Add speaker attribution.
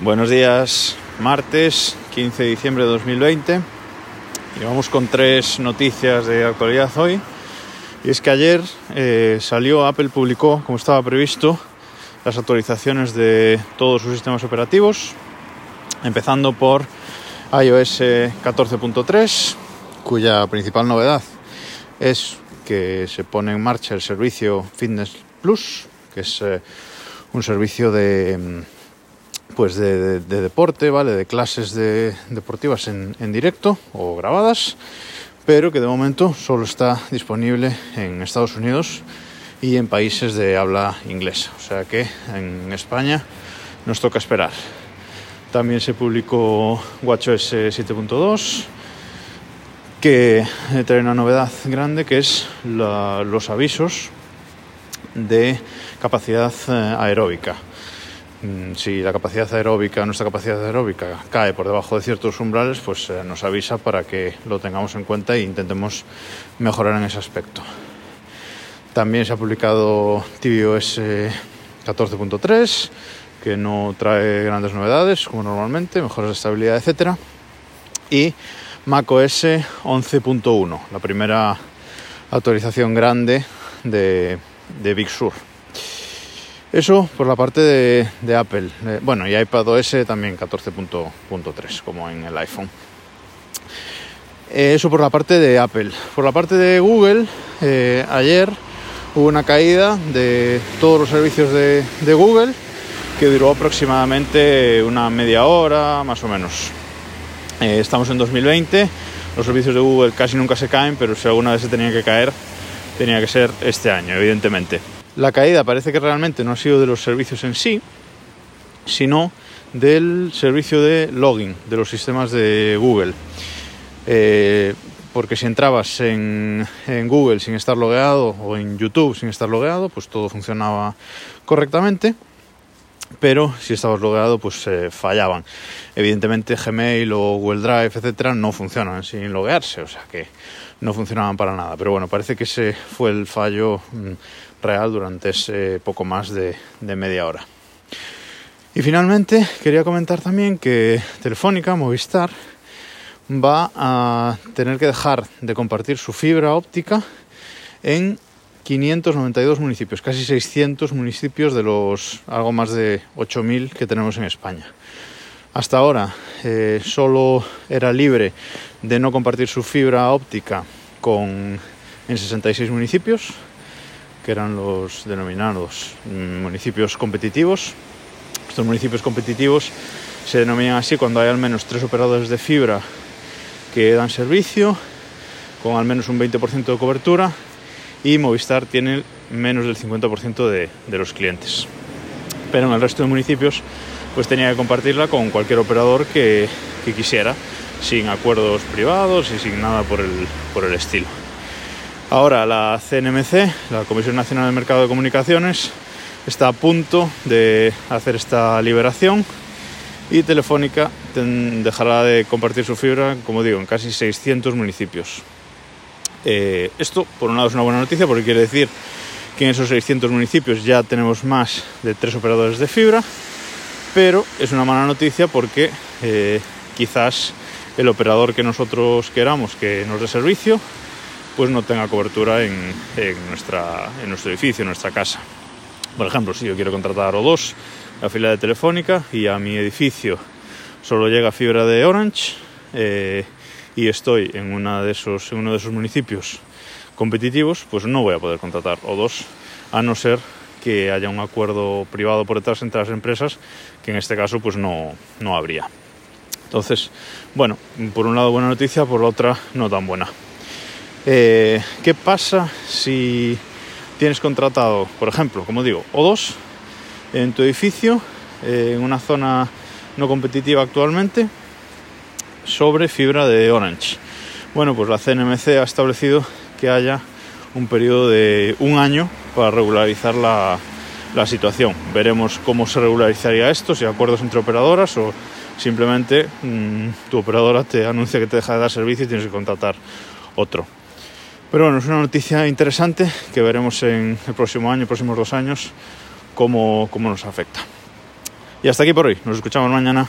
Speaker 1: Buenos días, martes 15 de diciembre de 2020. Y vamos con tres noticias de actualidad hoy. Y es que ayer eh, salió, Apple publicó, como estaba previsto, las actualizaciones de todos sus sistemas operativos, empezando por iOS 14.3, cuya principal novedad es que se pone en marcha el servicio Fitness Plus, que es eh, un servicio de mm, pues de, deporte, ¿vale? De clases de, deportivas en, directo o grabadas, pero que de momento solo está disponible en Estados Unidos y en países de habla inglesa. O sea que en España nos toca esperar. También se publicó WatchOS 7.2 que trae una novedad grande que es los avisos de capacidad eh, aeróbica. Mm, si la capacidad aeróbica, nuestra capacidad aeróbica cae por debajo de ciertos umbrales, pues eh, nos avisa para que lo tengamos en cuenta e intentemos mejorar en ese aspecto. También se ha publicado tvOS 14.3, que no trae grandes novedades, como normalmente, mejoras de estabilidad, etc. Y macOS 11.1, la primera actualización grande de, de Big Sur. Eso por la parte de, Apple. Eh, bueno, y iPadOS también 14.3, como en el iPhone. Eh, eso por la parte de Apple. Por la parte de Google, eh, ayer hubo una caída de todos los servicios de, de Google que duró aproximadamente una media hora, más o menos. estamos en 2020, los servicios de Google casi nunca se caen, pero si alguna vez se tenía que caer, tenía que ser este año, evidentemente. La caída parece que realmente no ha sido de los servicios en sí, sino del servicio de login de los sistemas de Google. Eh, porque si entrabas en, Google sin estar logueado o en YouTube sin estar logueado, pues todo funcionaba correctamente. Pero si estabas logueado, pues eh, fallaban. Evidentemente Gmail o Google Drive, etcétera, no funcionan sin loguearse, o sea que no funcionaban para nada. Pero bueno, parece que ese fue el fallo mm, real durante ese poco más de, media hora. Y finalmente quería comentar también que Telefónica, Movistar, va a tener que dejar de compartir su fibra óptica en 592 municipios, casi 600 municipios de los algo más de 8.000 que tenemos en España. Hasta ahora eh, solo era libre de no compartir su fibra óptica con, en 66 municipios, que eran los denominados municipios competitivos. Estos municipios competitivos se denominan así cuando hay al menos tres operadores de fibra que dan servicio, con al menos un 20% de cobertura, y Movistar tiene menos del 50% de, de los clientes. Pero en el resto de municipios pues tenía que compartirla con cualquier operador que, que quisiera, sin acuerdos privados y sin nada por el, por el estilo. Ahora la CNMC, la Comisión Nacional del Mercado de Comunicaciones, está a punto de hacer esta liberación y Telefónica dejará de compartir su fibra, como digo, en casi 600 municipios. Eh, esto, por un lado, es una buena noticia porque quiere decir que en esos 600 municipios ya tenemos más de tres operadores de fibra, pero es una mala noticia porque eh, quizás el operador que nosotros queramos que nos dé servicio pues no tenga cobertura en, nuestra, en nuestro edificio, en nuestra casa. Por ejemplo, si yo quiero contratar O2, la fila de Telefónica, y a mi edificio solo llega fibra de Orange, eh, y estoy en, uno de esos municipios competitivos, pues no voy a poder contratar O2, a no ser que haya un acuerdo privado por detrás entre las empresas, que en este caso pues no, no habría. Entonces, bueno, por un lado buena noticia, por la otra no tan buena. Eh, ¿Qué pasa si tienes contratado, por ejemplo, como digo, O2 en tu edificio, eh, en una zona no competitiva actualmente, sobre fibra de Orange? Bueno, pues la CNMC ha establecido que haya un periodo de un año para regularizar la, situación. Veremos cómo se regularizaría esto, si acuerdos entre operadoras o simplemente mm, tu operadora te anuncia que te deja de dar servicio y tienes que contratar otro. Pero bueno, es una noticia interesante que veremos en el próximo año, próximos dos años, cómo, cómo nos afecta. Y hasta aquí por hoy. Nos escuchamos mañana.